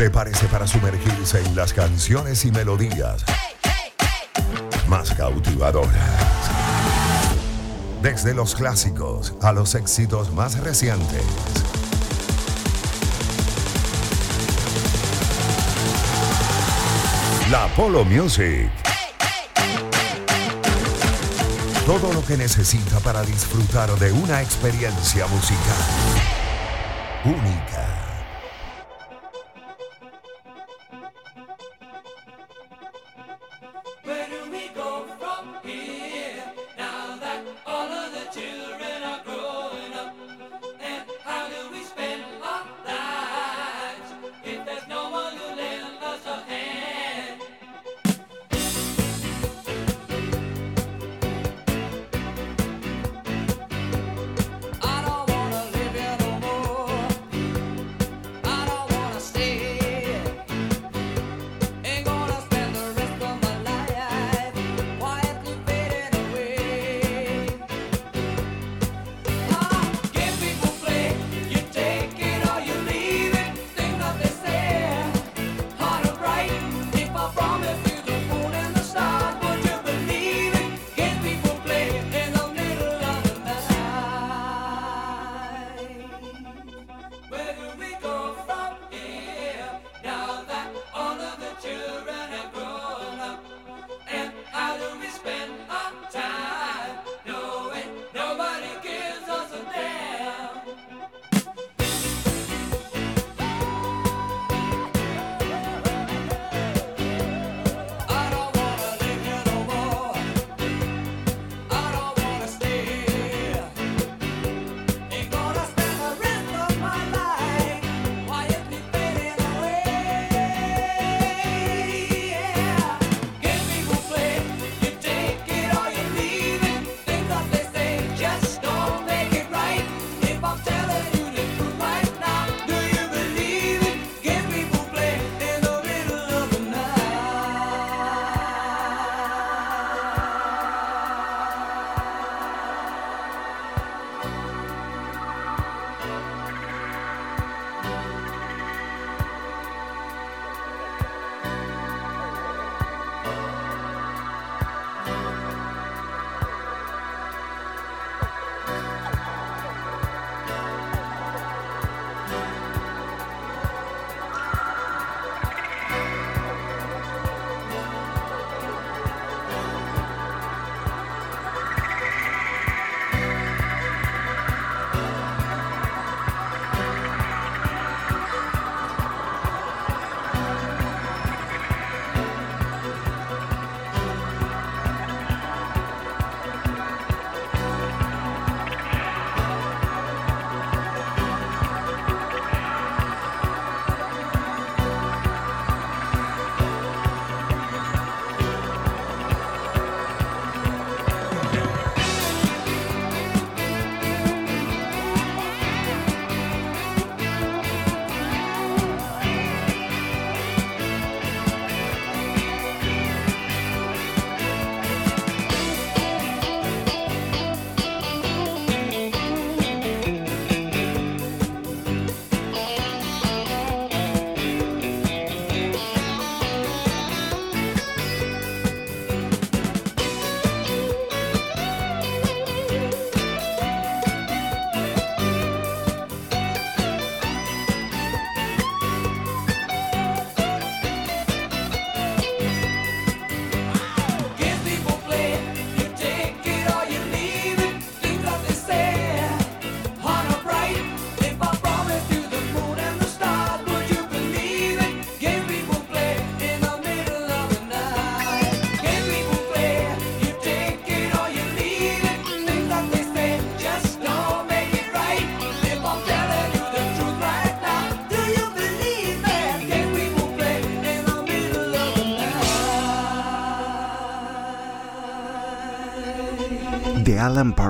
Prepárese para sumergirse en las canciones y melodías más cautivadoras. Desde los clásicos a los éxitos más recientes. La Polo Music. Todo lo que necesita para disfrutar de una experiencia musical única.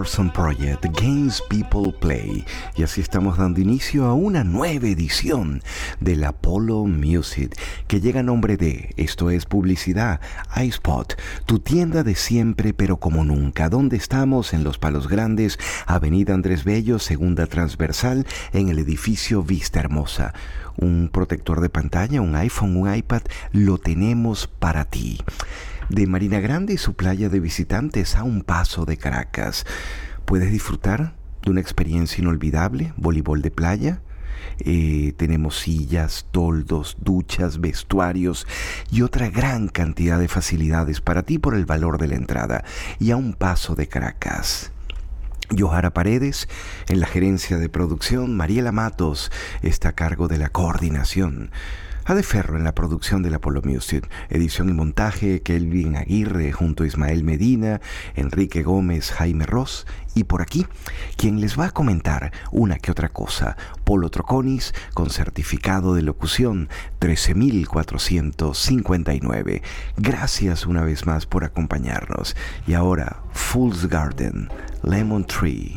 Project, Games People Play. Y así estamos dando inicio a una nueva edición del Apollo Music, que llega a nombre de, esto es publicidad, iSpot, tu tienda de siempre pero como nunca. ¿Dónde estamos? En Los Palos Grandes, Avenida Andrés Bello, segunda transversal, en el edificio Vista Hermosa. Un protector de pantalla, un iPhone, un iPad, lo tenemos para ti de Marina Grande y su playa de visitantes a un paso de Caracas. Puedes disfrutar de una experiencia inolvidable, voleibol de playa. Eh, tenemos sillas, toldos, duchas, vestuarios y otra gran cantidad de facilidades para ti por el valor de la entrada y a un paso de Caracas. Johara Paredes en la gerencia de producción, Mariela Matos está a cargo de la coordinación. De Ferro en la producción del Apollo Music, edición y montaje Kelvin Aguirre junto a Ismael Medina, Enrique Gómez, Jaime Ross y por aquí, quien les va a comentar una que otra cosa, Polo Troconis con certificado de locución 13459. Gracias una vez más por acompañarnos. Y ahora, Fool's Garden, Lemon Tree.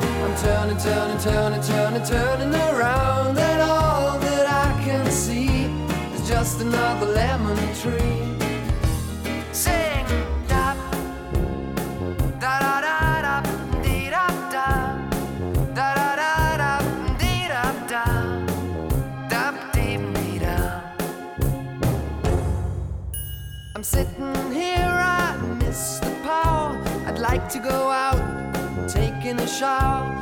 I'm turning, turning, turning, turning, turning around. And all that I can see is just another lemon tree. Sing, da, da, da, da. I'm sitting here, I miss the power. I'd like to go out, taking a shower,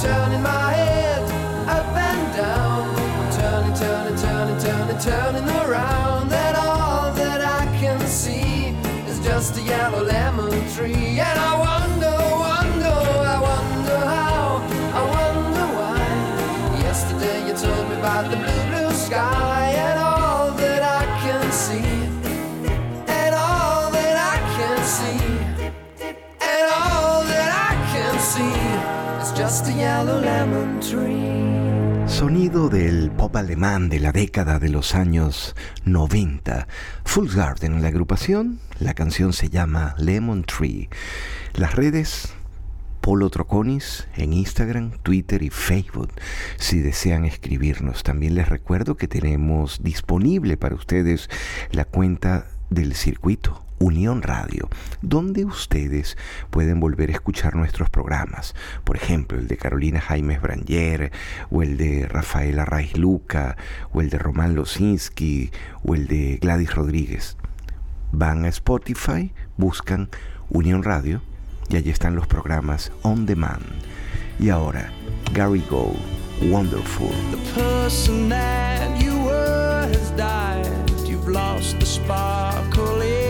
turning my head up and down. Turning, turning, turning, turning, turning around. And all that I can see is just a yellow lemon tree. And I wonder, Sonido del pop alemán de la década de los años 90. Full Garden, la agrupación, la canción se llama Lemon Tree. Las redes Polo Troconis en Instagram, Twitter y Facebook si desean escribirnos. También les recuerdo que tenemos disponible para ustedes la cuenta del circuito Unión Radio, donde ustedes pueden volver a escuchar nuestros programas, por ejemplo, el de Carolina Jaimes Branger, o el de Rafael Arraiz Luca, o el de Román Losinski, o el de Gladys Rodríguez. Van a Spotify, buscan Unión Radio y allí están los programas on demand. Y ahora, Gary Go, Wonderful. Person you died. You've lost the sparkle.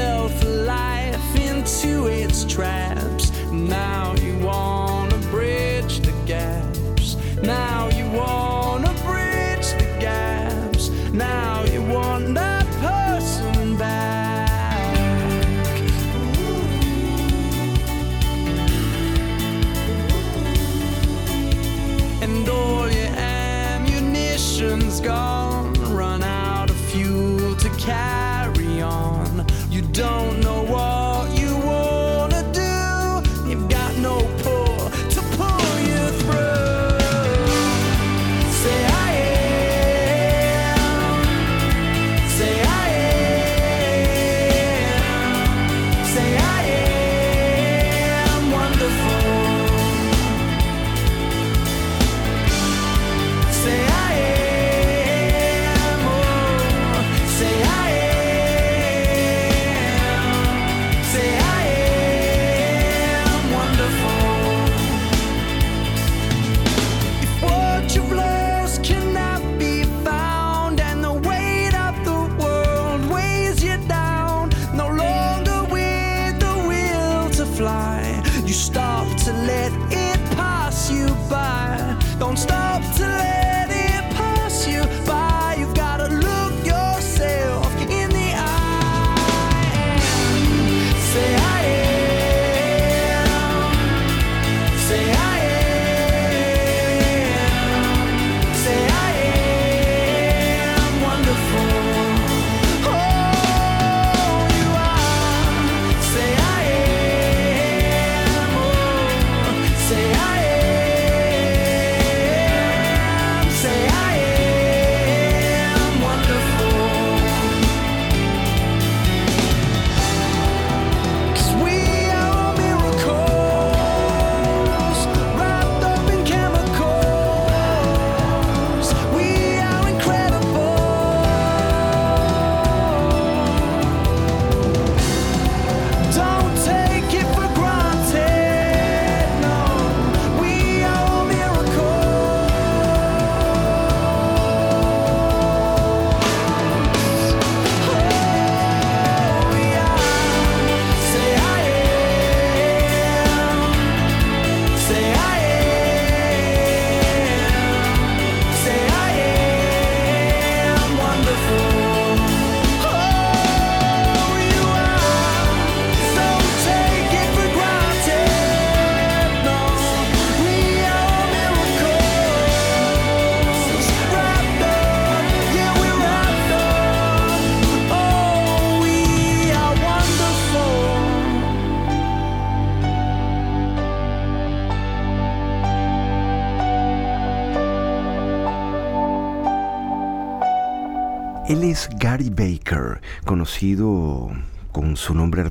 yourself life into its traps. Now you wanna bridge the gaps. Now you wanna bridge the gaps. Now you want that person back. And all your ammunition's gone. don't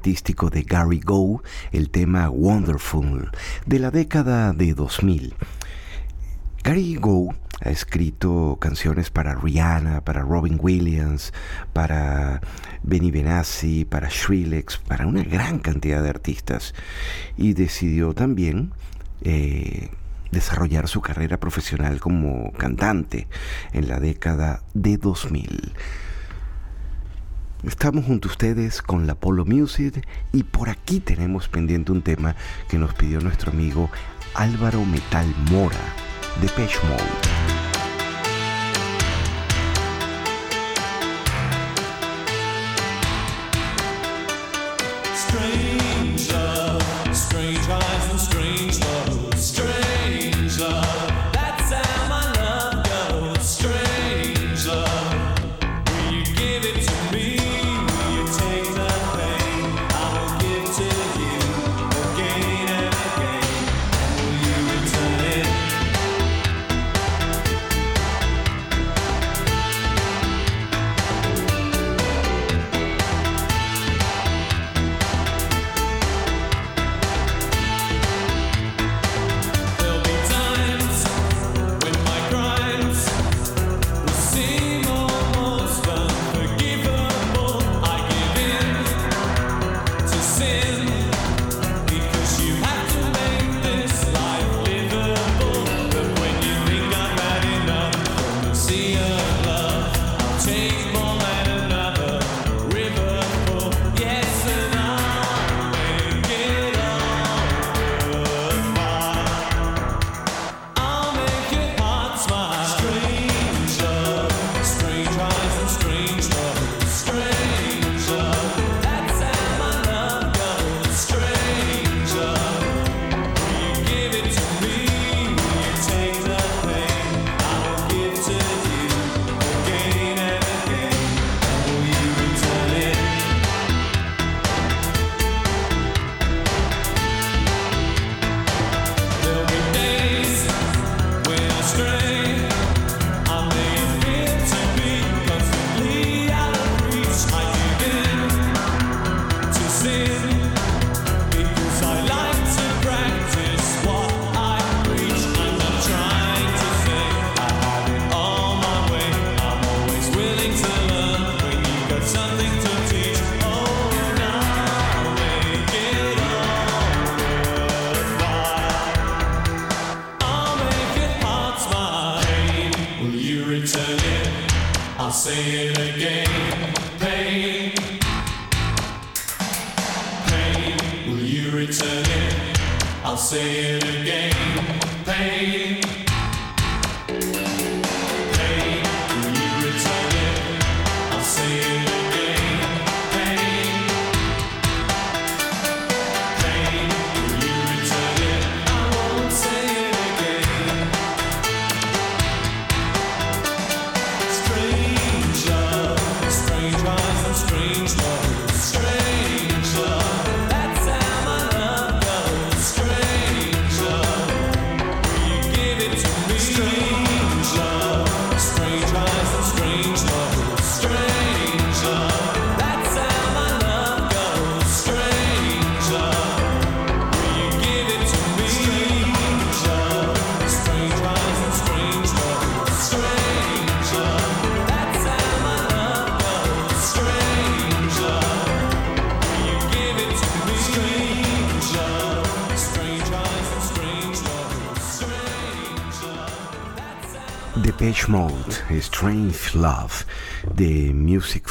de Gary Go, el tema Wonderful, de la década de 2000. Gary Go ha escrito canciones para Rihanna, para Robin Williams, para Benny Benassi, para Shrillex, para una gran cantidad de artistas. Y decidió también eh, desarrollar su carrera profesional como cantante en la década de 2000. Estamos junto a ustedes con la Polo Music y por aquí tenemos pendiente un tema que nos pidió nuestro amigo Álvaro Metal Mora de Peshmode.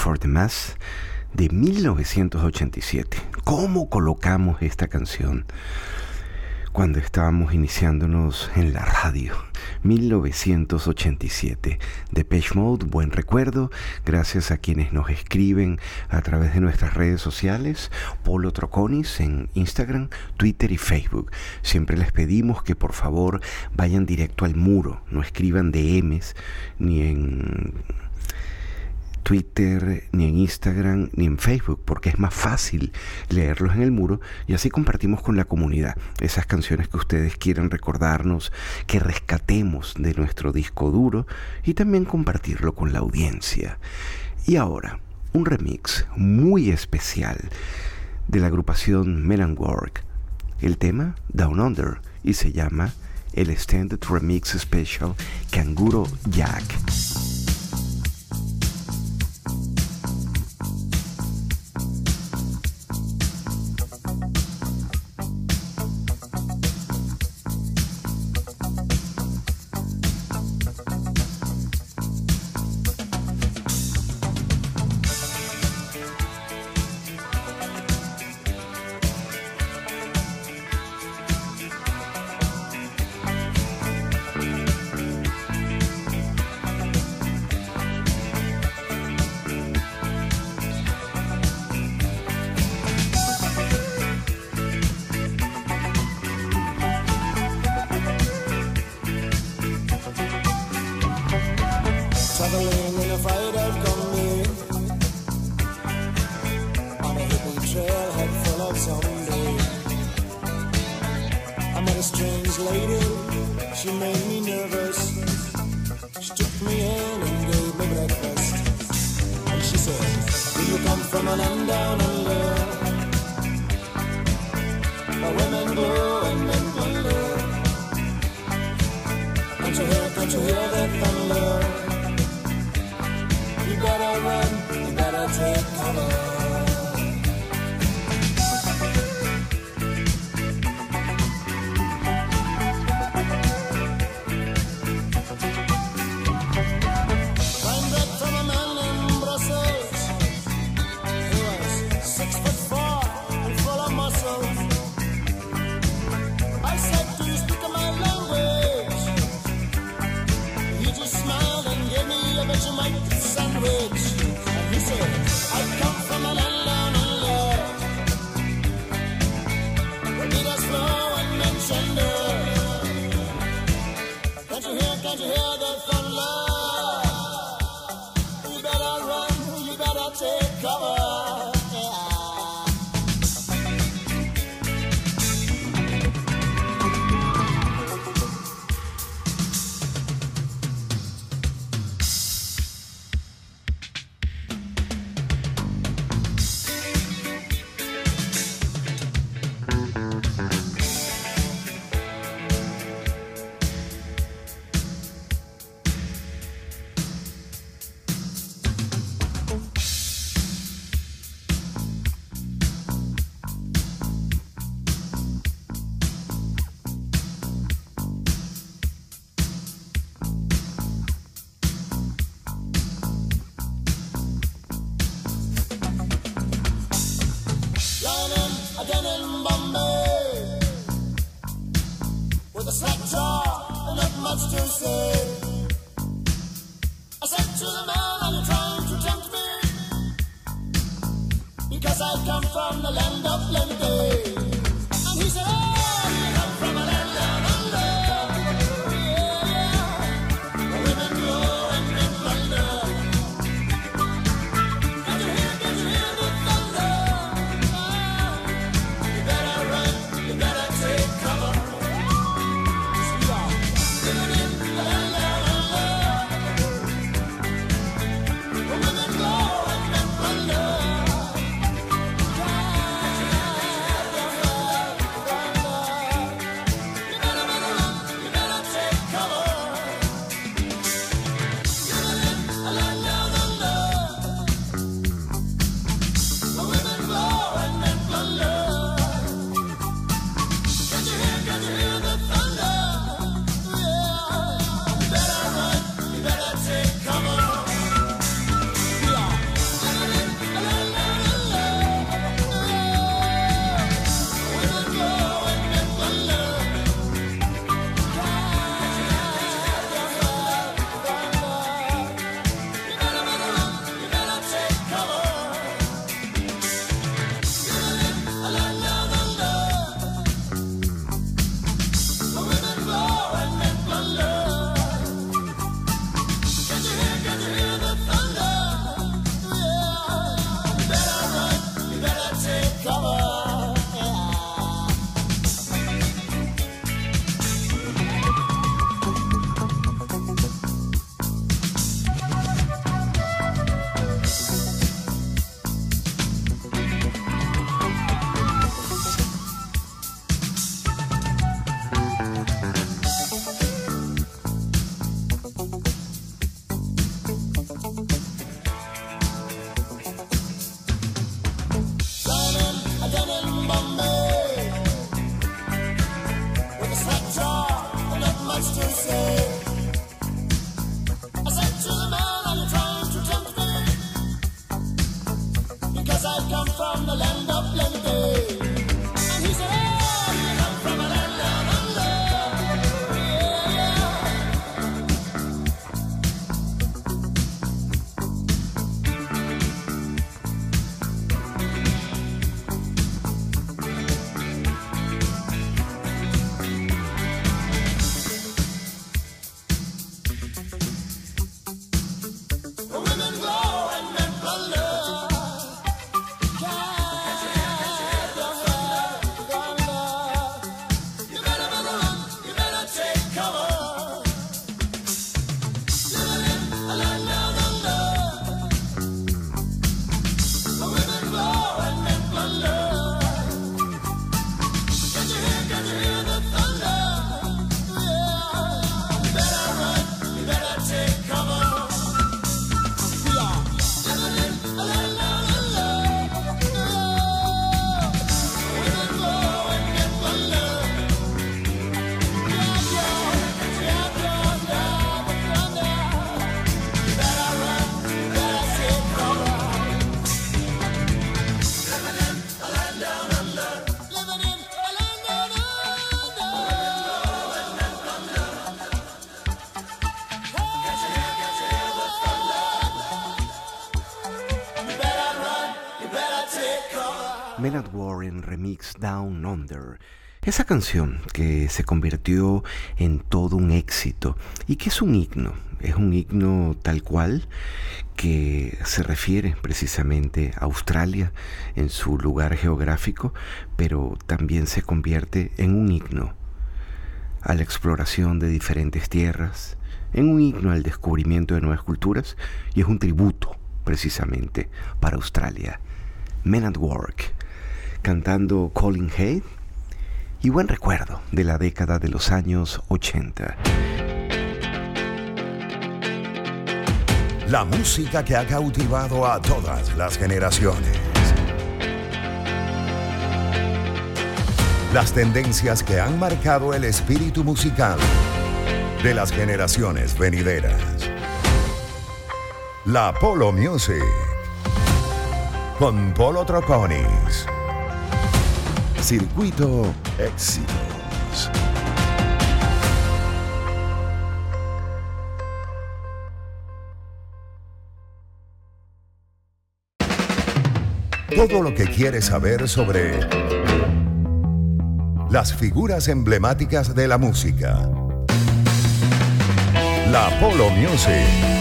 For de 1987. ¿Cómo colocamos esta canción? Cuando estábamos iniciándonos en la radio, 1987. Depeche Mode, buen recuerdo, gracias a quienes nos escriben a través de nuestras redes sociales, Polo Troconis en Instagram, Twitter y Facebook. Siempre les pedimos que por favor vayan directo al muro, no escriban DMs ni en Twitter, ni en Instagram, ni en Facebook, porque es más fácil leerlos en el muro y así compartimos con la comunidad esas canciones que ustedes quieren recordarnos, que rescatemos de nuestro disco duro y también compartirlo con la audiencia. Y ahora, un remix muy especial de la agrupación Men and Work. El tema Down Under y se llama el Extended Remix Special Canguro Jack. Down Under. Esa canción que se convirtió en todo un éxito y que es un himno, es un himno tal cual que se refiere precisamente a Australia en su lugar geográfico, pero también se convierte en un himno a la exploración de diferentes tierras, en un himno al descubrimiento de nuevas culturas y es un tributo precisamente para Australia. Men at Work, cantando Colin Hay y buen recuerdo de la década de los años 80. La música que ha cautivado a todas las generaciones. Las tendencias que han marcado el espíritu musical de las generaciones venideras. La Polo Music. Con Polo Troconis. Circuito Éxitos. Todo lo que quieres saber sobre las figuras emblemáticas de la música. La Polo Music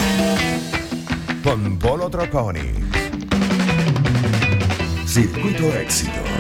con Polo Trocconi. Circuito Éxitos.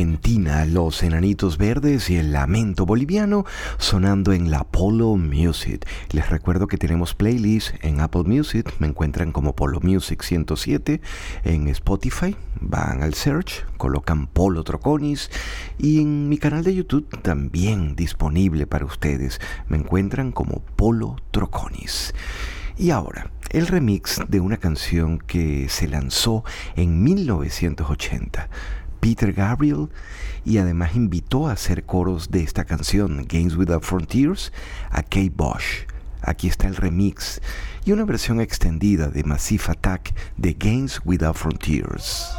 Argentina, Los Enanitos Verdes y el Lamento Boliviano sonando en la Polo Music. Les recuerdo que tenemos playlist en Apple Music, me encuentran como Polo Music 107 en Spotify, van al search, colocan Polo Troconis y en mi canal de YouTube también disponible para ustedes, me encuentran como Polo Troconis. Y ahora, el remix de una canción que se lanzó en 1980. Peter Gabriel y además invitó a hacer coros de esta canción, Games Without Frontiers, a Kate Bosch. Aquí está el remix y una versión extendida de Massive Attack de Games Without Frontiers.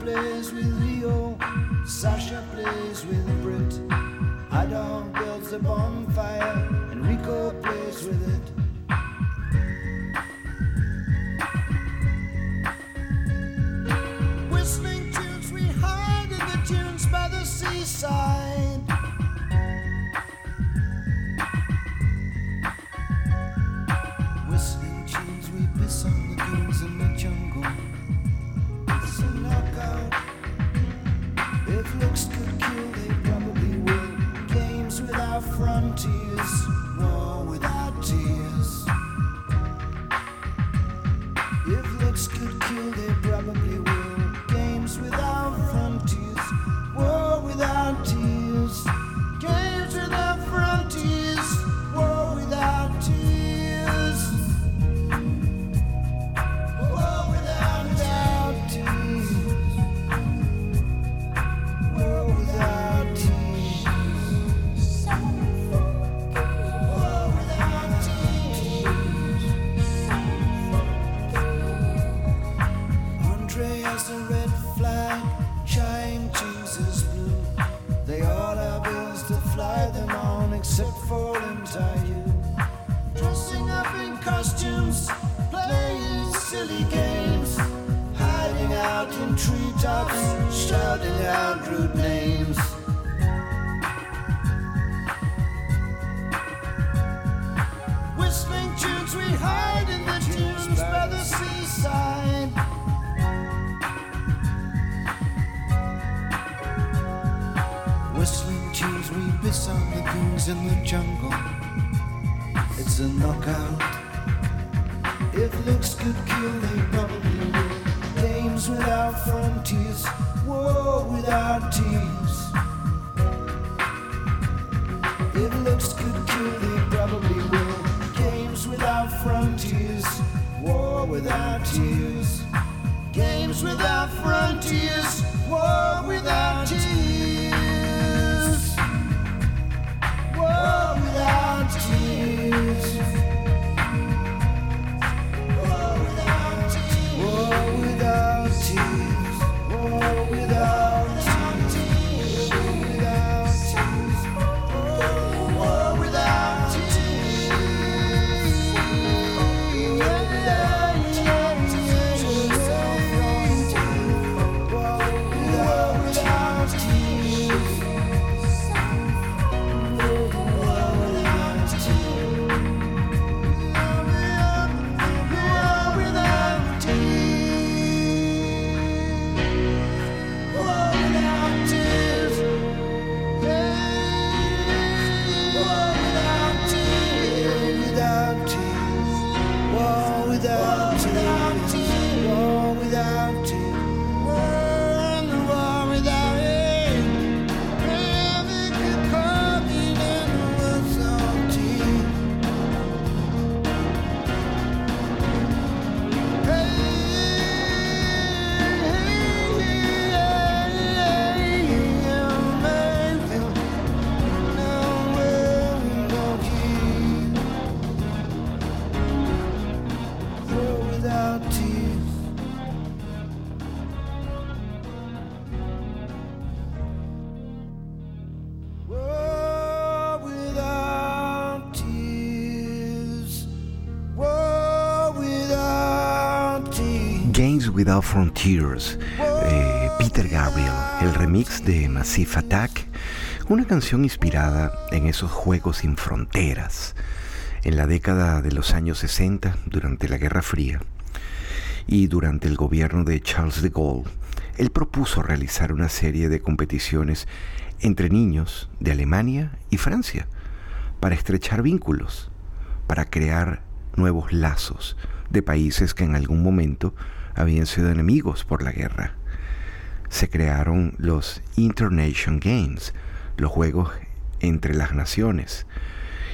Plays with Leo, Sasha plays with Brit. Adam builds a bonfire, and Rico plays with it. Whistling tunes, we hide in the dunes by the seaside. Frontiers, eh, Peter Gabriel, el remix de Massive Attack, una canción inspirada en esos juegos sin fronteras, en la década de los años 60, durante la Guerra Fría, y durante el gobierno de Charles de Gaulle, él propuso realizar una serie de competiciones entre niños de Alemania y Francia, para estrechar vínculos, para crear nuevos lazos de países que en algún momento habían sido enemigos por la guerra. Se crearon los Internation Games, los juegos entre las naciones.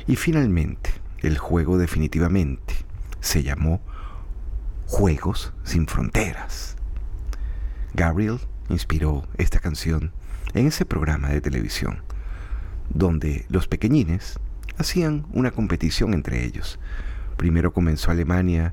Y finalmente, el juego definitivamente se llamó Juegos sin Fronteras. Gabriel inspiró esta canción en ese programa de televisión, donde los pequeñines hacían una competición entre ellos. Primero comenzó Alemania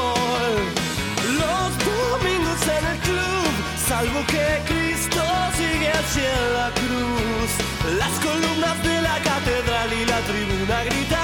de la catedral y la tribuna gritan.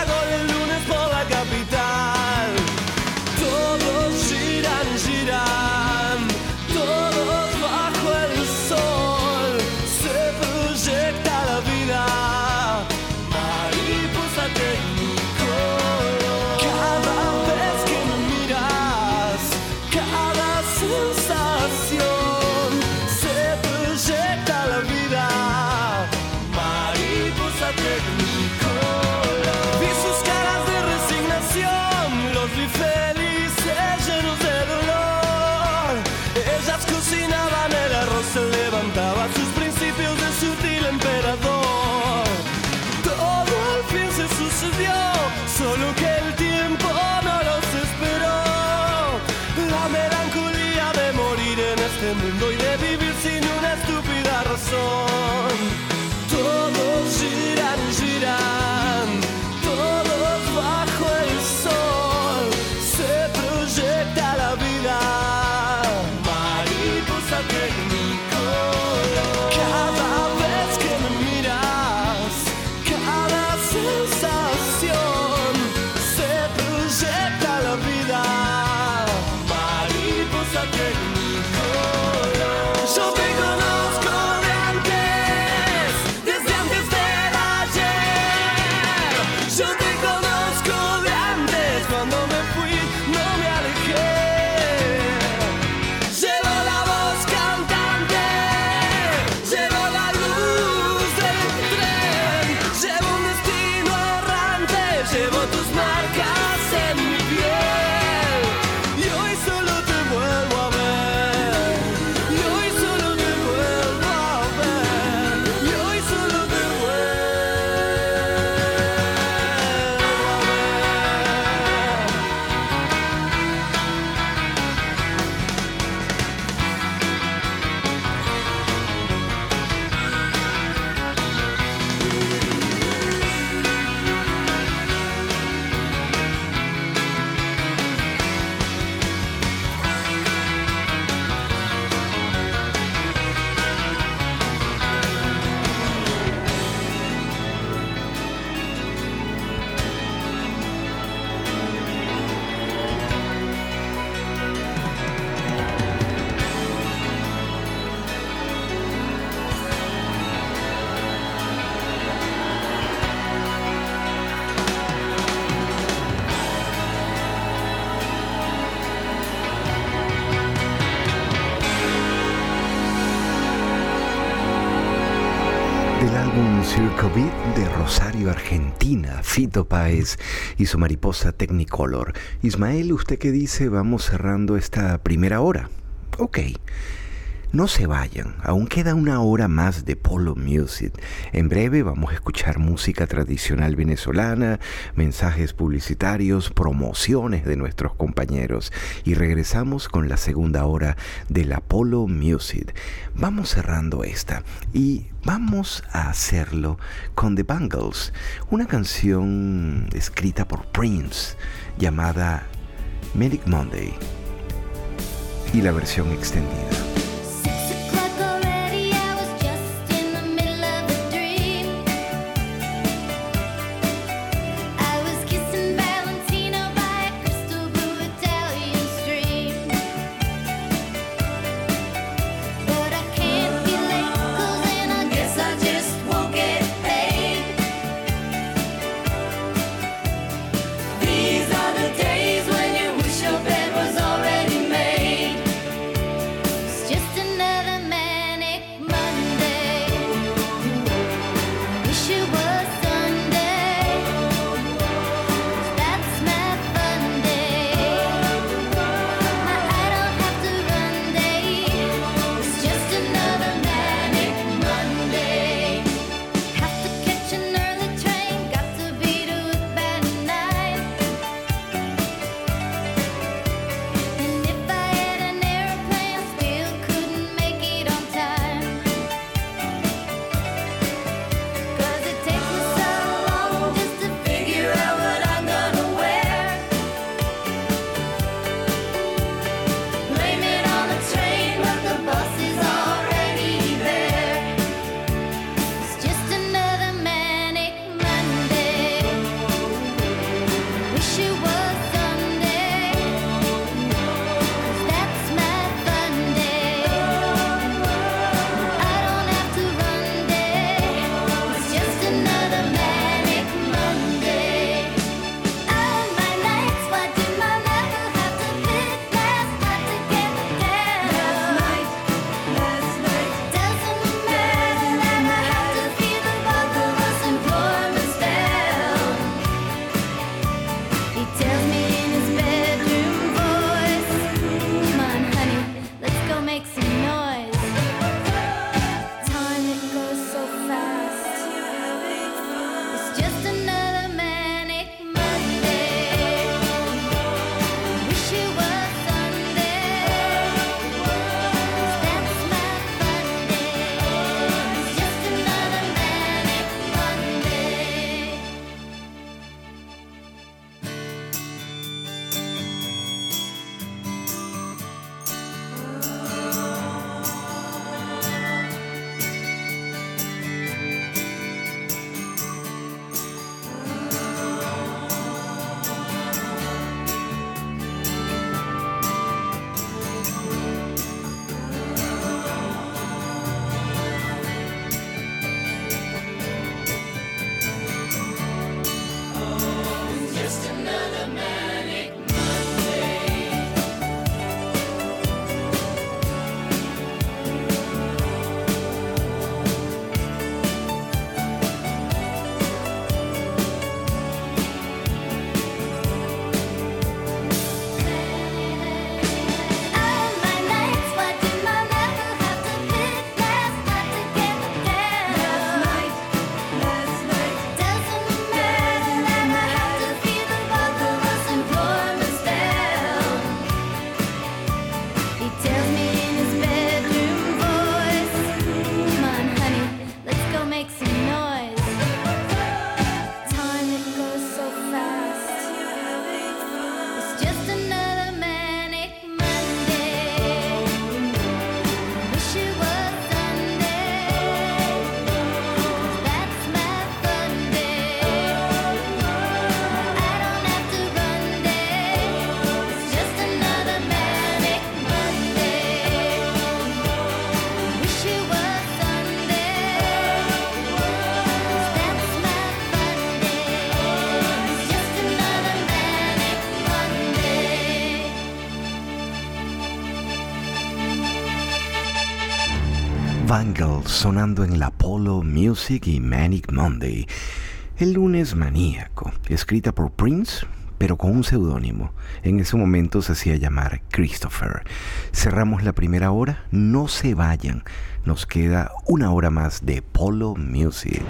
Fito Páez y su mariposa Technicolor. Ismael, ¿usted qué dice? Vamos cerrando esta primera hora. Ok. No se vayan, aún queda una hora más de Polo Music. En breve vamos a escuchar música tradicional venezolana, mensajes publicitarios, promociones de nuestros compañeros y regresamos con la segunda hora de la Polo Music. Vamos cerrando esta y vamos a hacerlo con The Bangles, una canción escrita por Prince llamada Medic Monday y la versión extendida. sonando en la Apollo Music y Manic Monday. El lunes maníaco, escrita por Prince, pero con un seudónimo. En ese momento se hacía llamar Christopher. Cerramos la primera hora, no se vayan. Nos queda una hora más de Polo Music.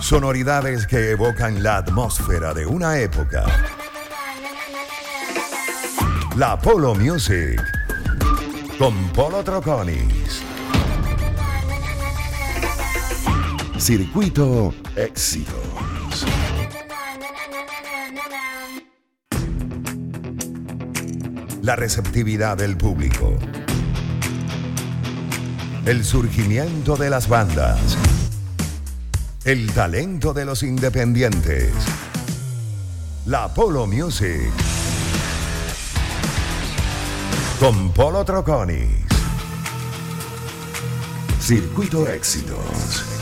Sonoridades que evocan la atmósfera de una época. La Polo Music con Polo Troconis. Circuito Éxito. la receptividad del público, el surgimiento de las bandas, el talento de los independientes, la Polo Music con Polo Troconis. Circuito Éxitos.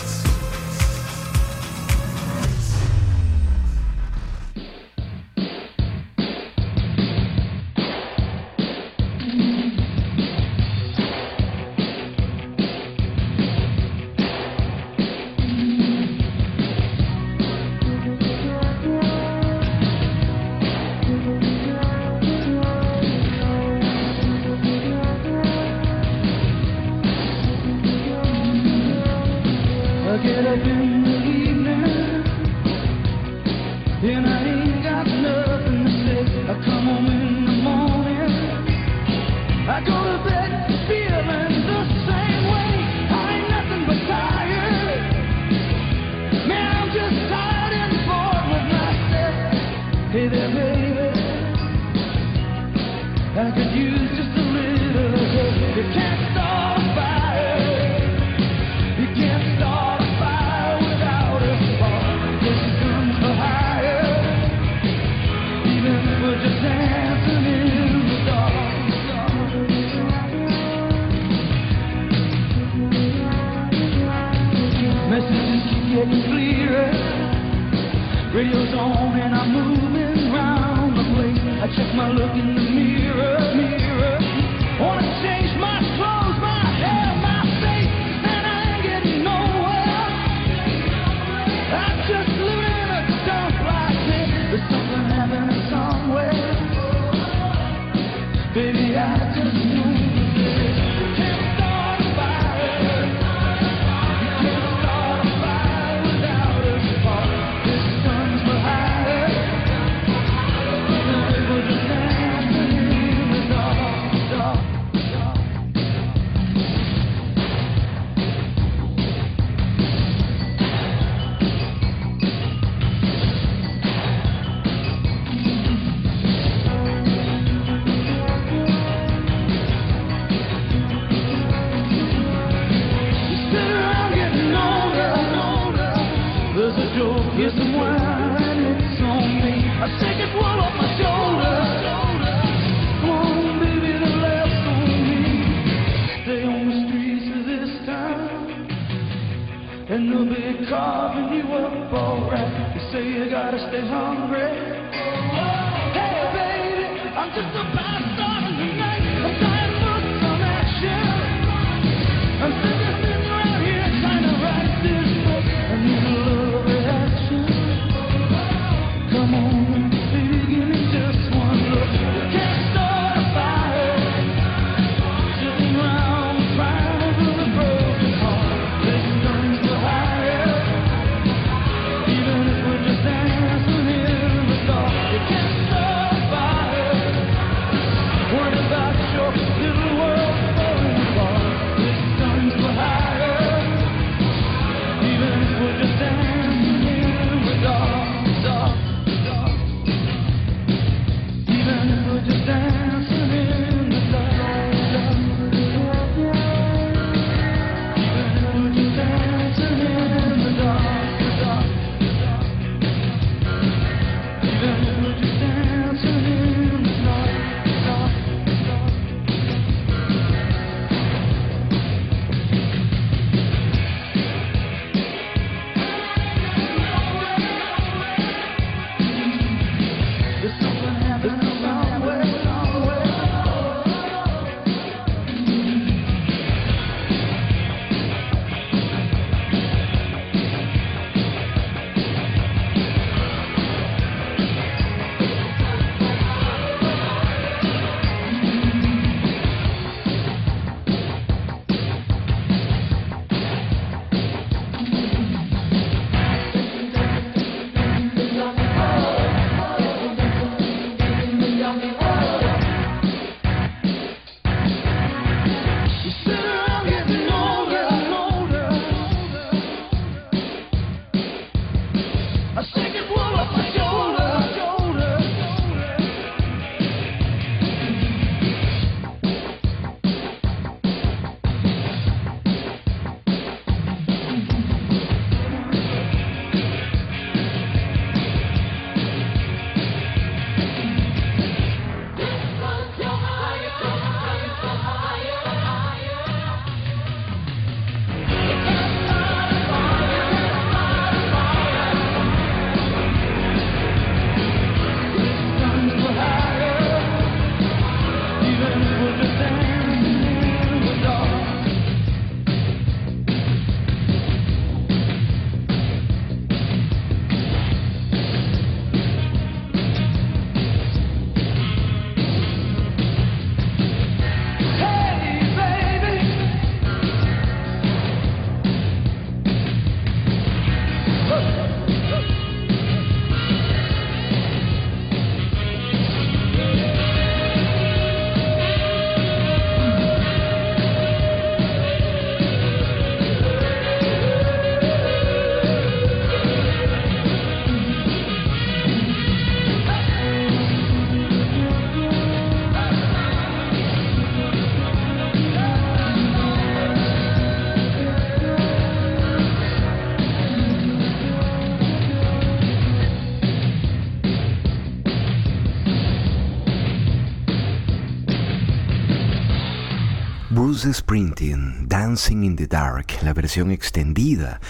Sprinting, Dancing in the Dark, la versión extendida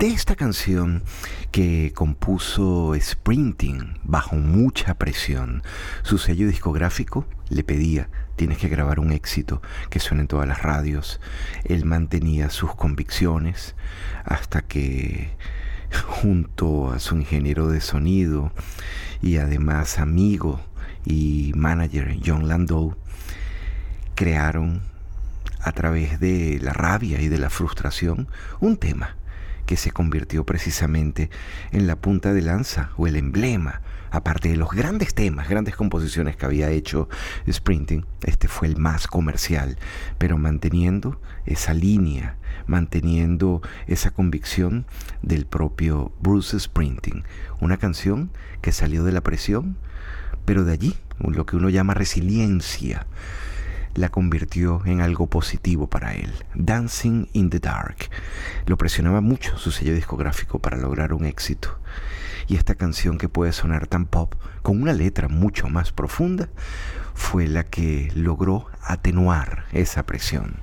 de esta canción que compuso Sprinting bajo mucha presión. Su sello discográfico le pedía, tienes que grabar un éxito que suene en todas las radios. Él mantenía sus convicciones hasta que junto a su ingeniero de sonido y además amigo y manager John Landau, crearon a través de la rabia y de la frustración un tema que se convirtió precisamente en la punta de lanza o el emblema, aparte de los grandes temas, grandes composiciones que había hecho Sprinting, este fue el más comercial, pero manteniendo esa línea, manteniendo esa convicción del propio Bruce Sprinting, una canción que salió de la presión, pero de allí, lo que uno llama resiliencia, la convirtió en algo positivo para él. Dancing in the Dark. Lo presionaba mucho su sello discográfico para lograr un éxito. Y esta canción que puede sonar tan pop, con una letra mucho más profunda, fue la que logró atenuar esa presión.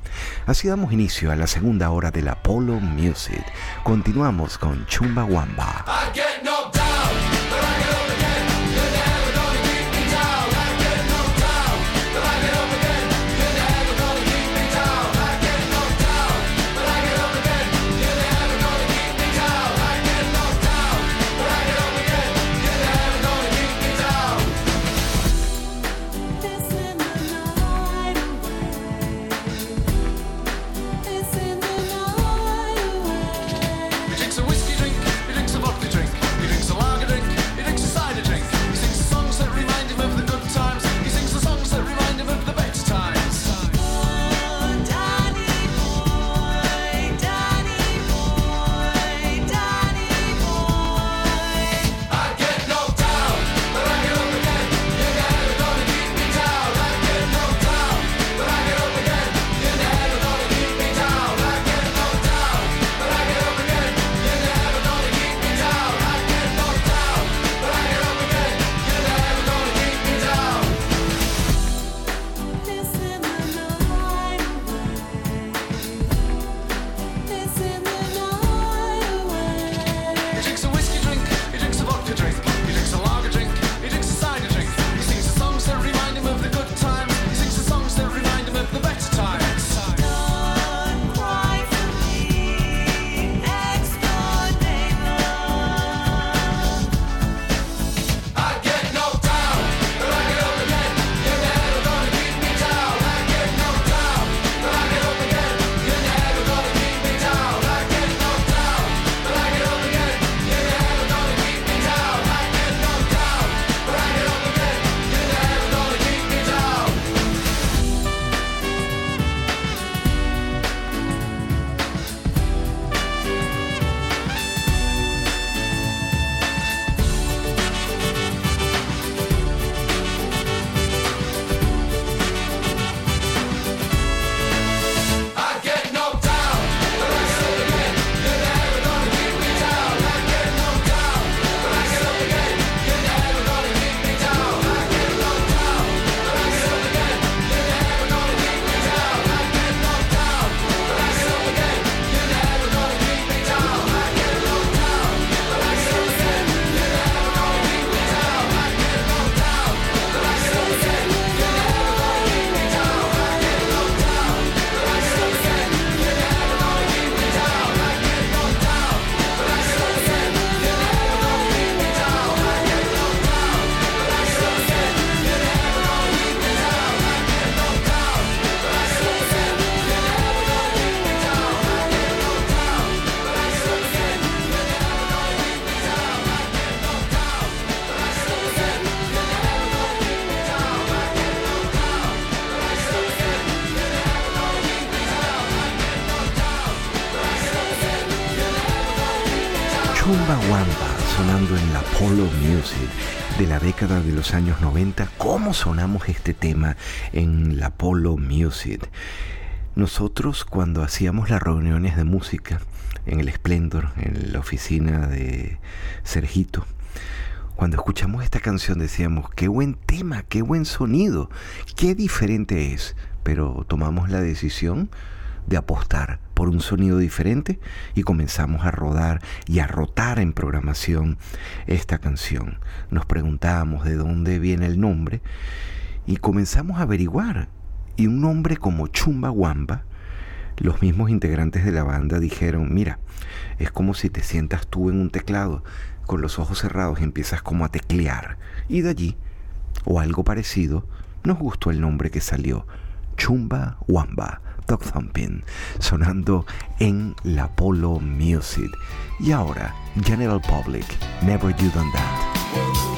Así damos inicio a la segunda hora del Apollo Music. Continuamos con Chumbawamba. Wamba. década de los años 90, cómo sonamos este tema en la Polo Music. Nosotros cuando hacíamos las reuniones de música en el Esplendor, en la oficina de Sergito, cuando escuchamos esta canción decíamos, qué buen tema, qué buen sonido, qué diferente es, pero tomamos la decisión de apostar por un sonido diferente y comenzamos a rodar y a rotar en programación esta canción. Nos preguntábamos de dónde viene el nombre y comenzamos a averiguar. Y un nombre como Chumba Wamba, los mismos integrantes de la banda dijeron, mira, es como si te sientas tú en un teclado con los ojos cerrados y empiezas como a teclear. Y de allí, o algo parecido, nos gustó el nombre que salió, Chumba Wamba. Doctor Thumping sonando en la Polo Music. Y ahora, General Public, Never You Done That.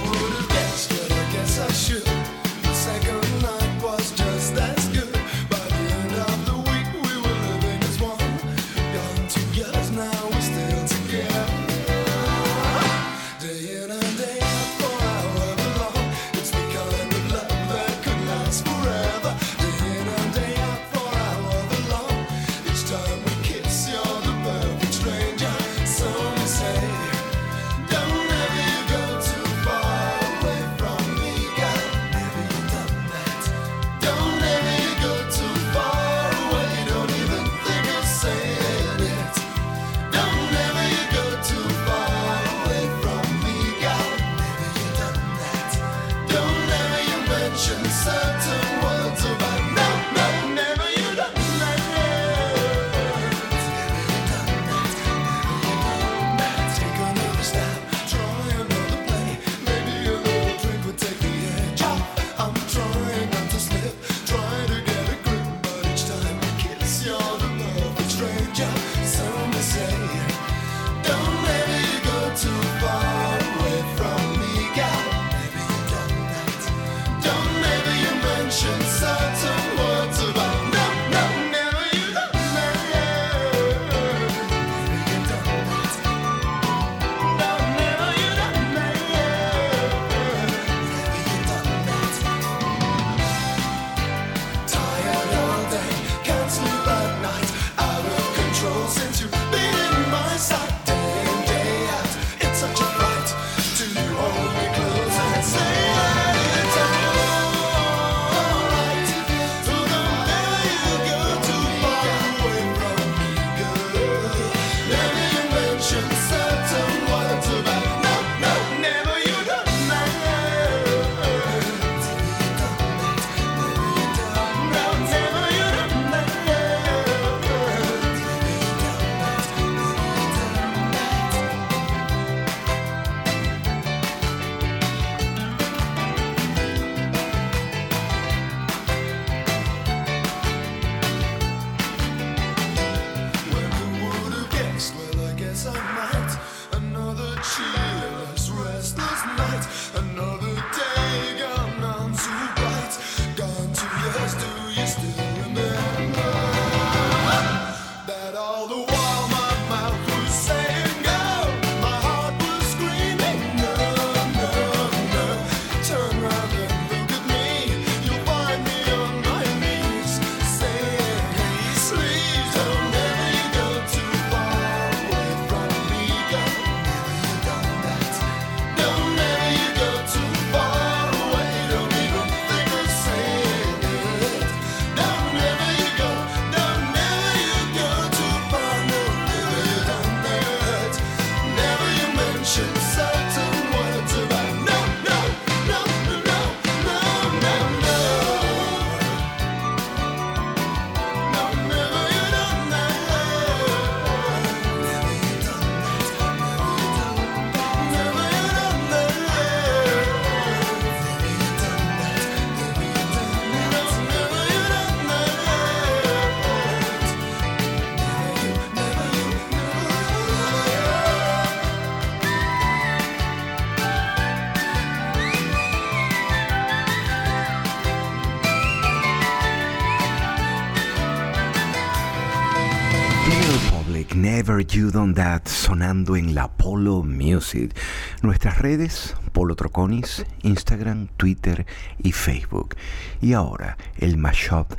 sonando en la Polo Music. Nuestras redes, Polo Troconis, Instagram, Twitter y Facebook. Y ahora el mashup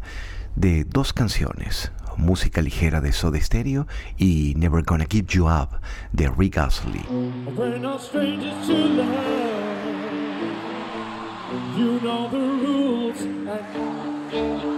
de dos canciones, música ligera de Soda Stereo y Never Gonna Give You Up de Rick Astley. You know the rules.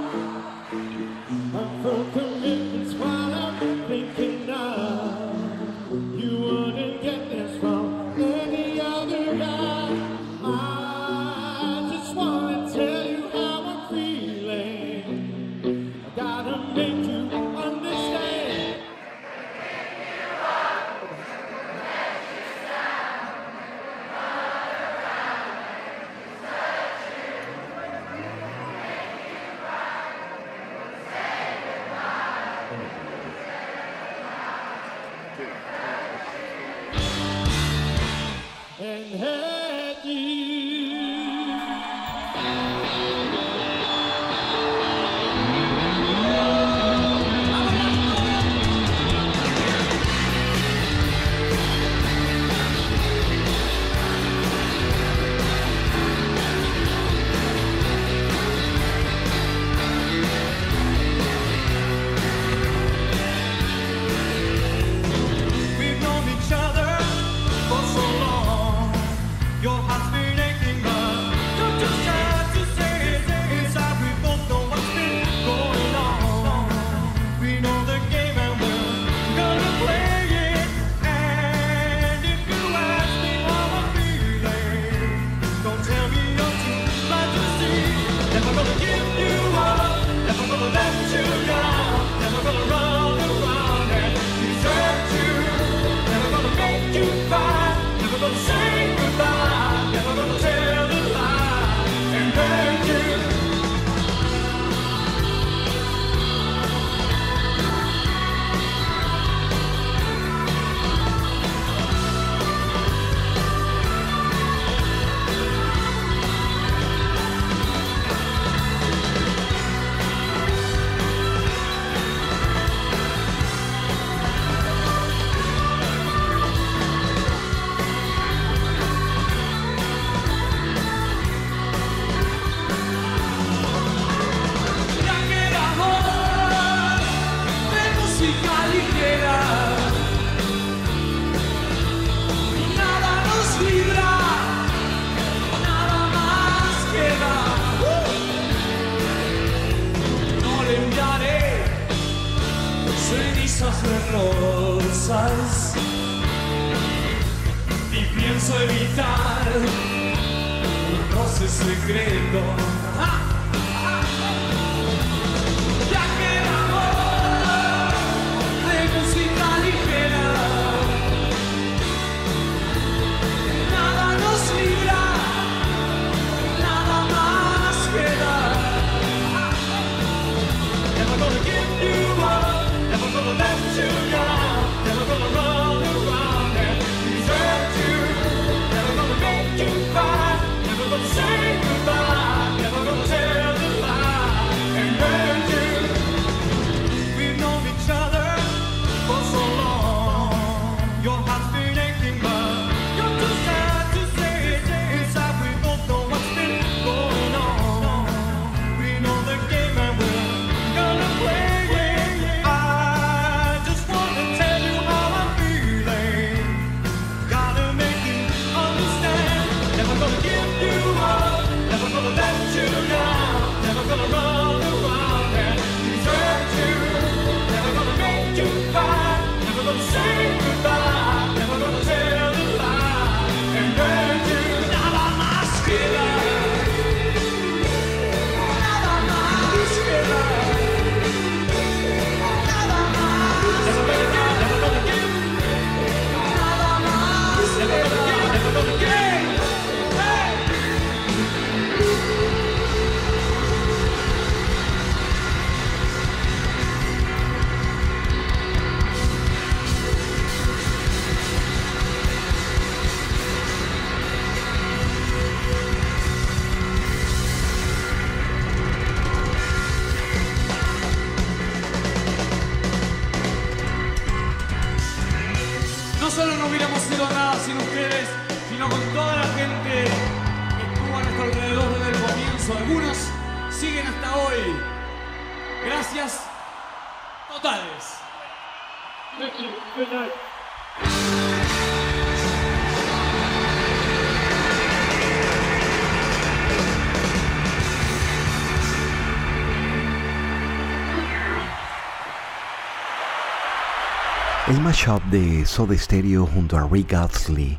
Mashup de Soda Stereo junto a Rick Astley.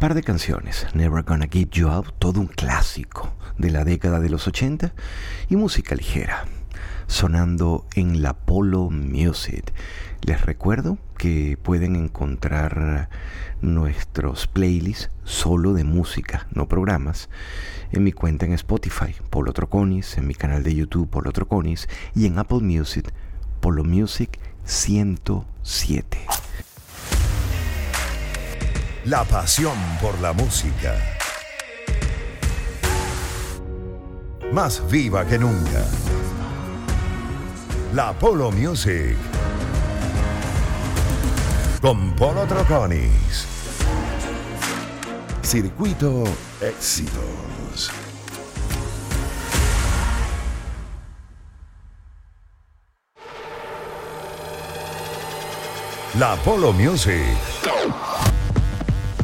Par de canciones, Never Gonna Give You Up, todo un clásico de la década de los 80 y música ligera, sonando en la Polo Music. Les recuerdo que pueden encontrar nuestros playlists solo de música, no programas, en mi cuenta en Spotify, Polo Troconis, en mi canal de YouTube, Polo Troconis, y en Apple Music, Polo Music 107. La pasión por la música. Más viva que nunca. La Polo Music. Con Polo Troconis. Circuito Éxitos. La Polo Music.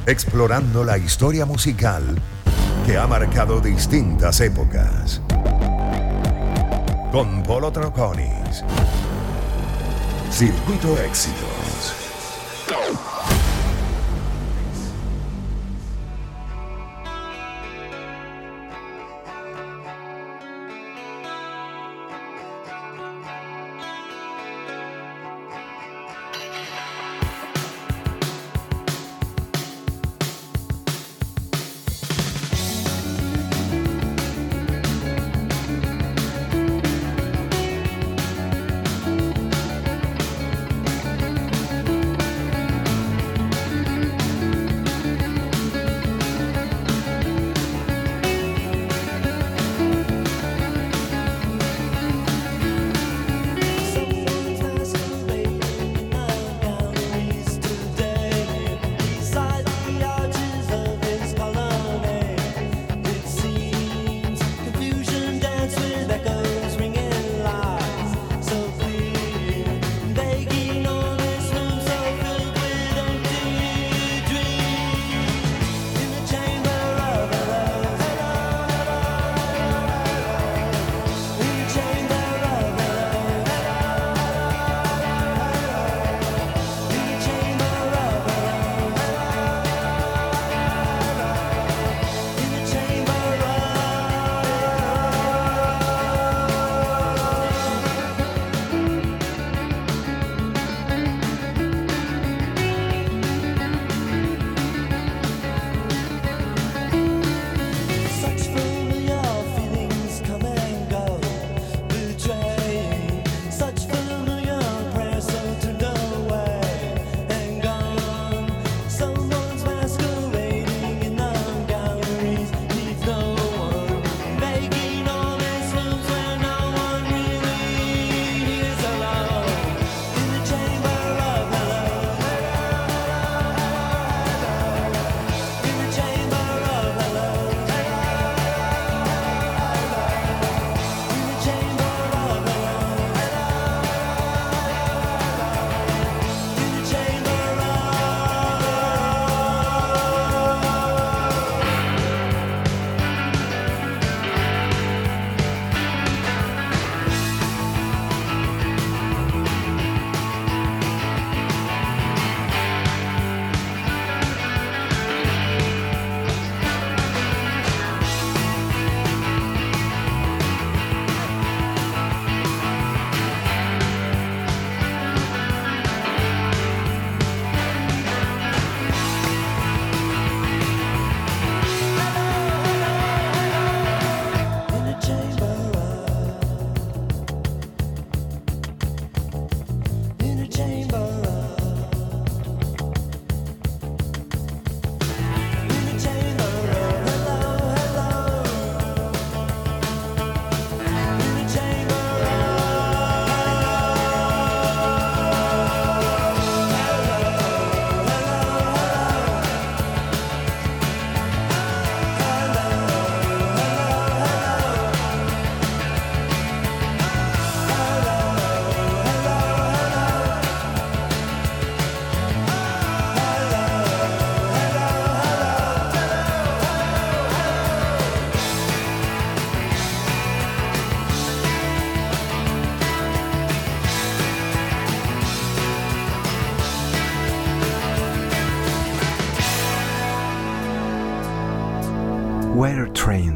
Explorando la historia musical que ha marcado distintas épocas. Con Polo Troconis. Circuito Éxitos.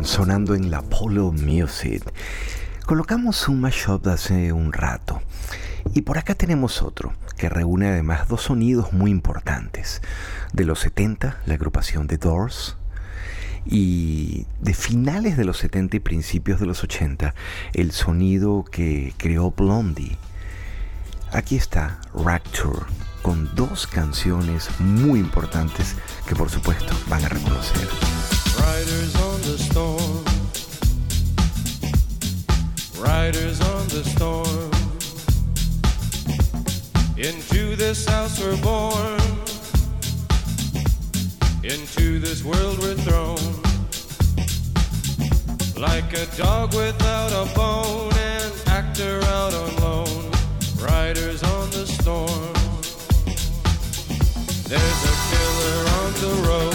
Sonando en la Polo Music. Colocamos un mashup de hace un rato y por acá tenemos otro que reúne además dos sonidos muy importantes. De los 70, la agrupación The Doors, y de finales de los 70 y principios de los 80, el sonido que creó Blondie. Aquí está Rapture con dos canciones muy importantes que por supuesto van a reconocer. Riders on the storm. Riders on the storm. Into this house we're born. Into this world we're thrown. Like a dog without a bone, an actor out on loan. Riders on the storm. There's a killer on the road.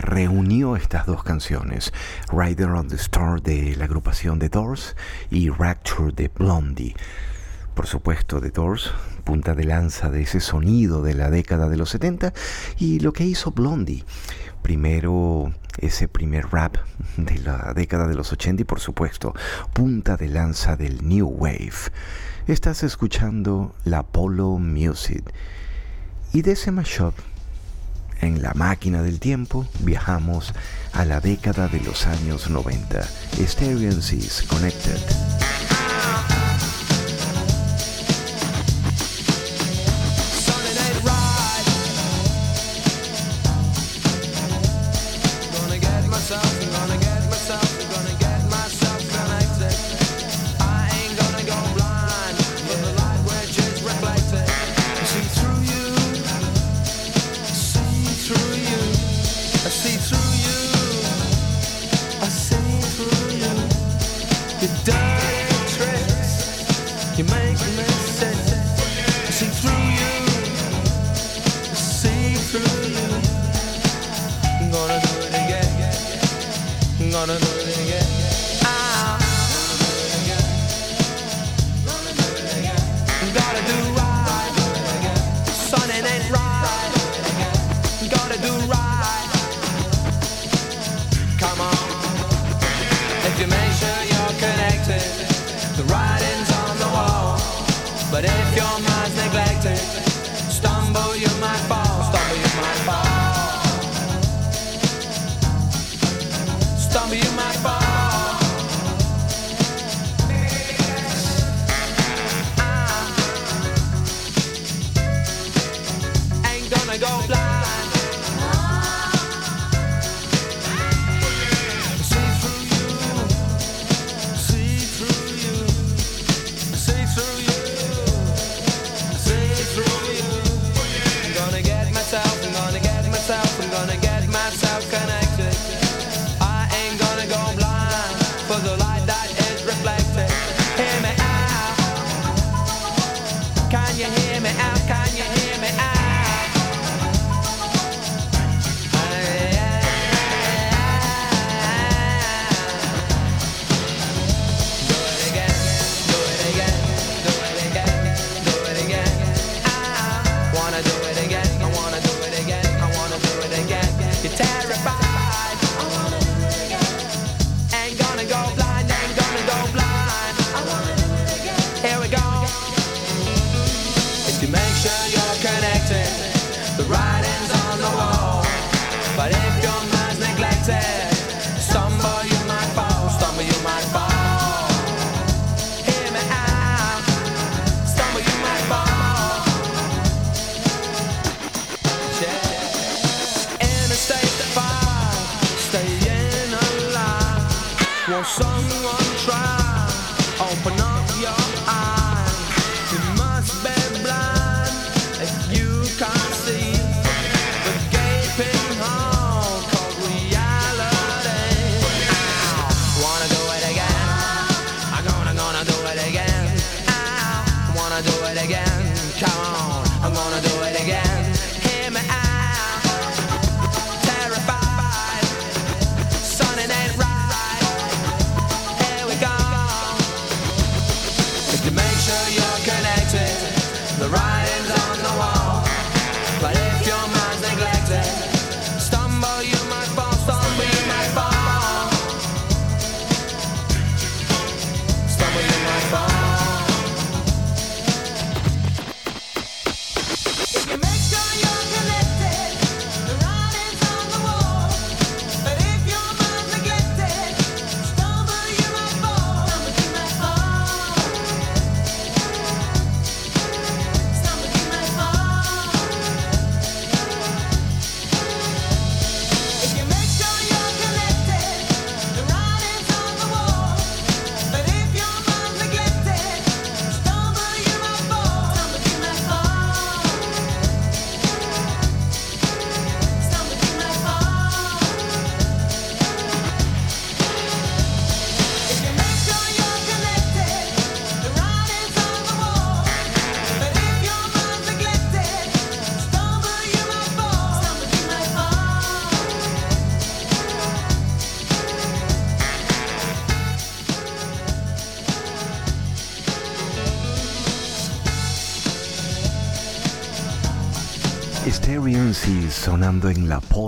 reunió estas dos canciones, Rider on the Star de la agrupación The Doors y Rapture de Blondie. Por supuesto, The Doors, punta de lanza de ese sonido de la década de los 70 y lo que hizo Blondie. Primero ese primer rap de la década de los 80 y por supuesto, punta de lanza del New Wave. Estás escuchando la Polo Music. Y de ese mashup en la máquina del tiempo viajamos a la década de los años 90. Stereo Connected.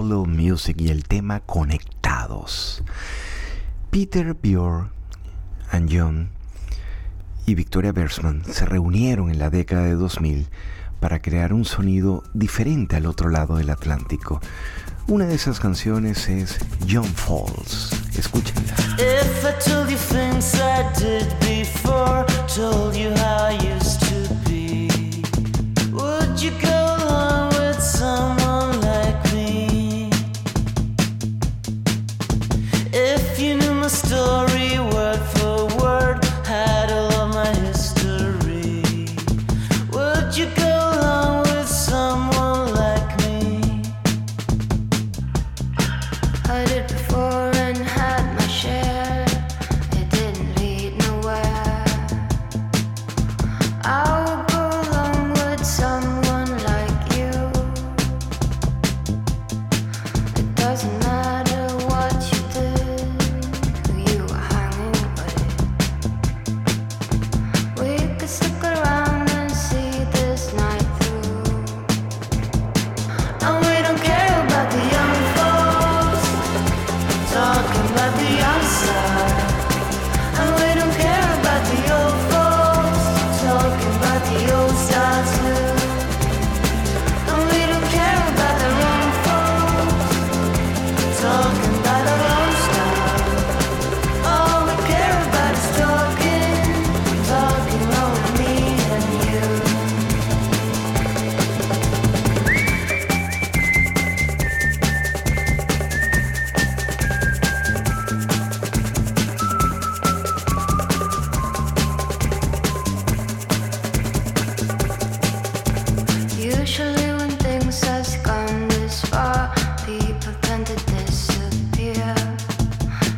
Music y el tema Conectados. Peter Bjorn and John y Victoria Bersman se reunieron en la década de 2000 para crear un sonido diferente al otro lado del Atlántico. Una de esas canciones es John Falls. Escúchenla.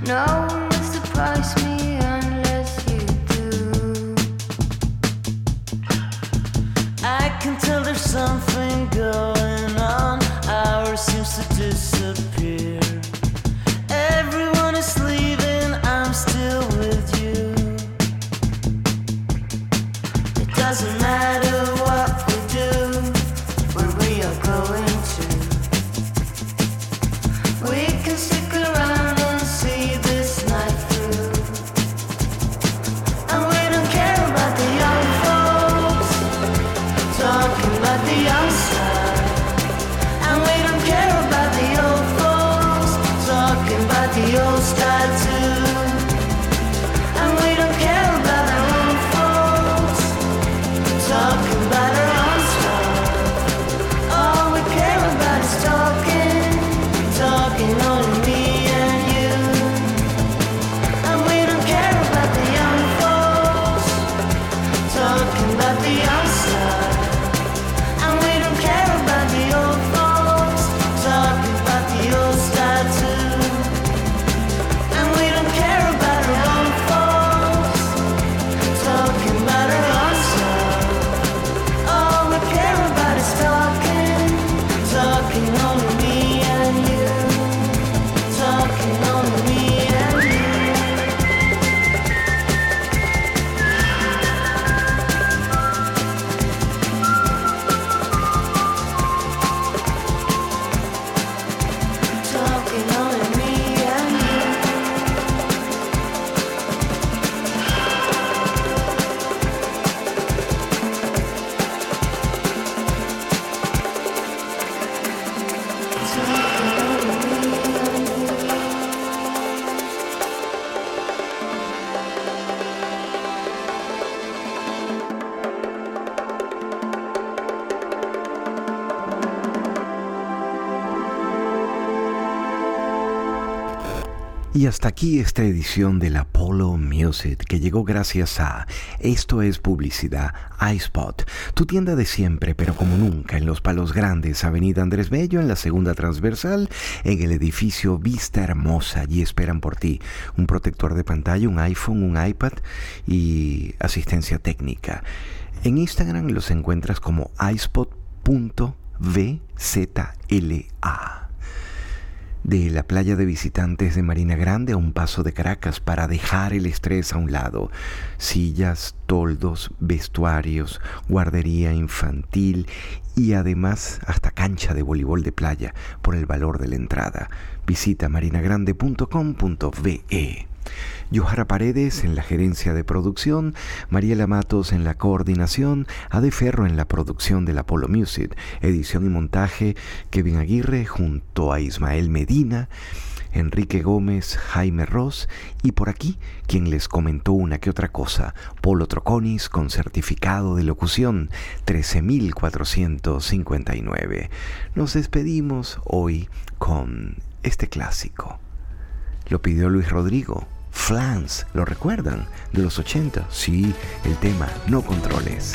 No. Hasta aquí esta edición del Apollo Music que llegó gracias a Esto es Publicidad, iSpot, tu tienda de siempre, pero como nunca, en Los Palos Grandes, Avenida Andrés Bello, en la segunda transversal, en el edificio Vista Hermosa. Allí esperan por ti un protector de pantalla, un iPhone, un iPad y asistencia técnica. En Instagram los encuentras como iSpot.vzla de la playa de visitantes de Marina Grande a un paso de Caracas para dejar el estrés a un lado. Sillas, toldos, vestuarios, guardería infantil y además hasta cancha de voleibol de playa por el valor de la entrada. Visita marinagrande.com.ve. Yohara Paredes en la gerencia de producción, Mariela Matos en la coordinación, Ade Ferro en la producción del Apollo Music, edición y montaje, Kevin Aguirre junto a Ismael Medina, Enrique Gómez, Jaime Ross y por aquí quien les comentó una que otra cosa, Polo Troconis con certificado de locución 13459. Nos despedimos hoy con este clásico. Lo pidió Luis Rodrigo. Flans, ¿lo recuerdan? De los 80. Sí, el tema No controles.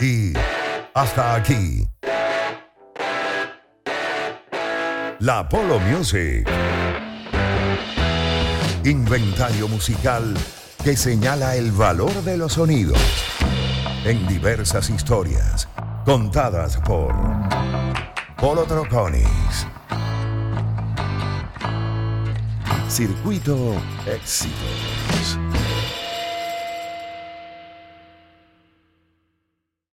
Y hasta aquí. La Polo Music. Inventario musical que señala el valor de los sonidos en diversas historias contadas por Polo Troconis. Circuito Éxitos.